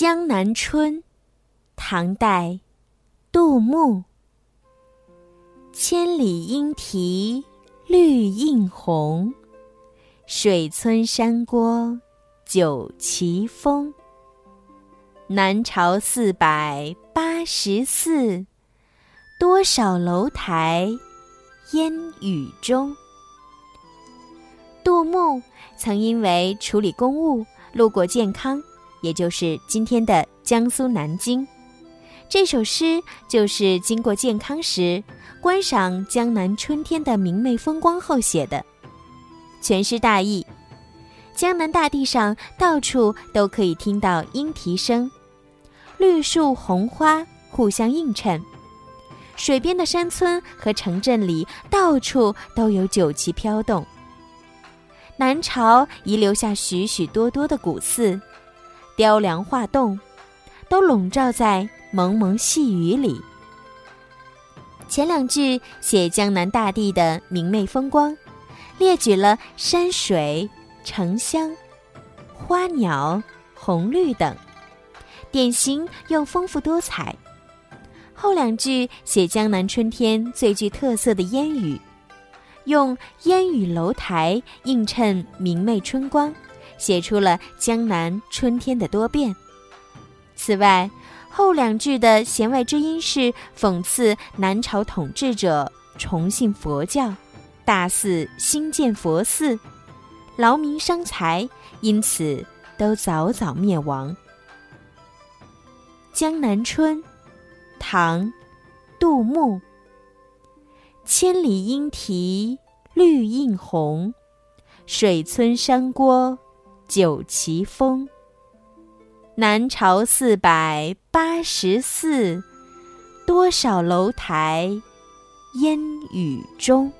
江南春》，唐代，杜牧。千里莺啼绿映红，水村山郭酒旗风。南朝四百八十寺，多少楼台烟雨中。杜牧曾因为处理公务路过建康，也就是今天的江苏南京。这首诗就是经过建康时，观赏江南春天的明媚风光后写的。全诗大意：江南大地上到处都可以听到莺啼声，绿树红花互相映衬，水边的山村和城镇里到处都有酒旗飘动。南朝遗留下许许多多的古寺，雕梁画栋，都笼罩在蒙蒙细雨里。前两句写江南大地的明媚风光，列举了山水、城乡、花鸟、红绿等，典型又丰富多彩。后两句写江南春天最具特色的烟雨。用烟雨楼台映衬明媚春光，写出了江南春天的多变。此外，后两句的弦外之音是讽刺南朝统治者崇信佛教，大肆兴建佛寺，劳民伤财，因此都早早灭亡。《江南春》，唐·杜牧。千里莺啼绿映红，水村山郭九旗峰。南朝四百八十寺，多少楼台烟雨中。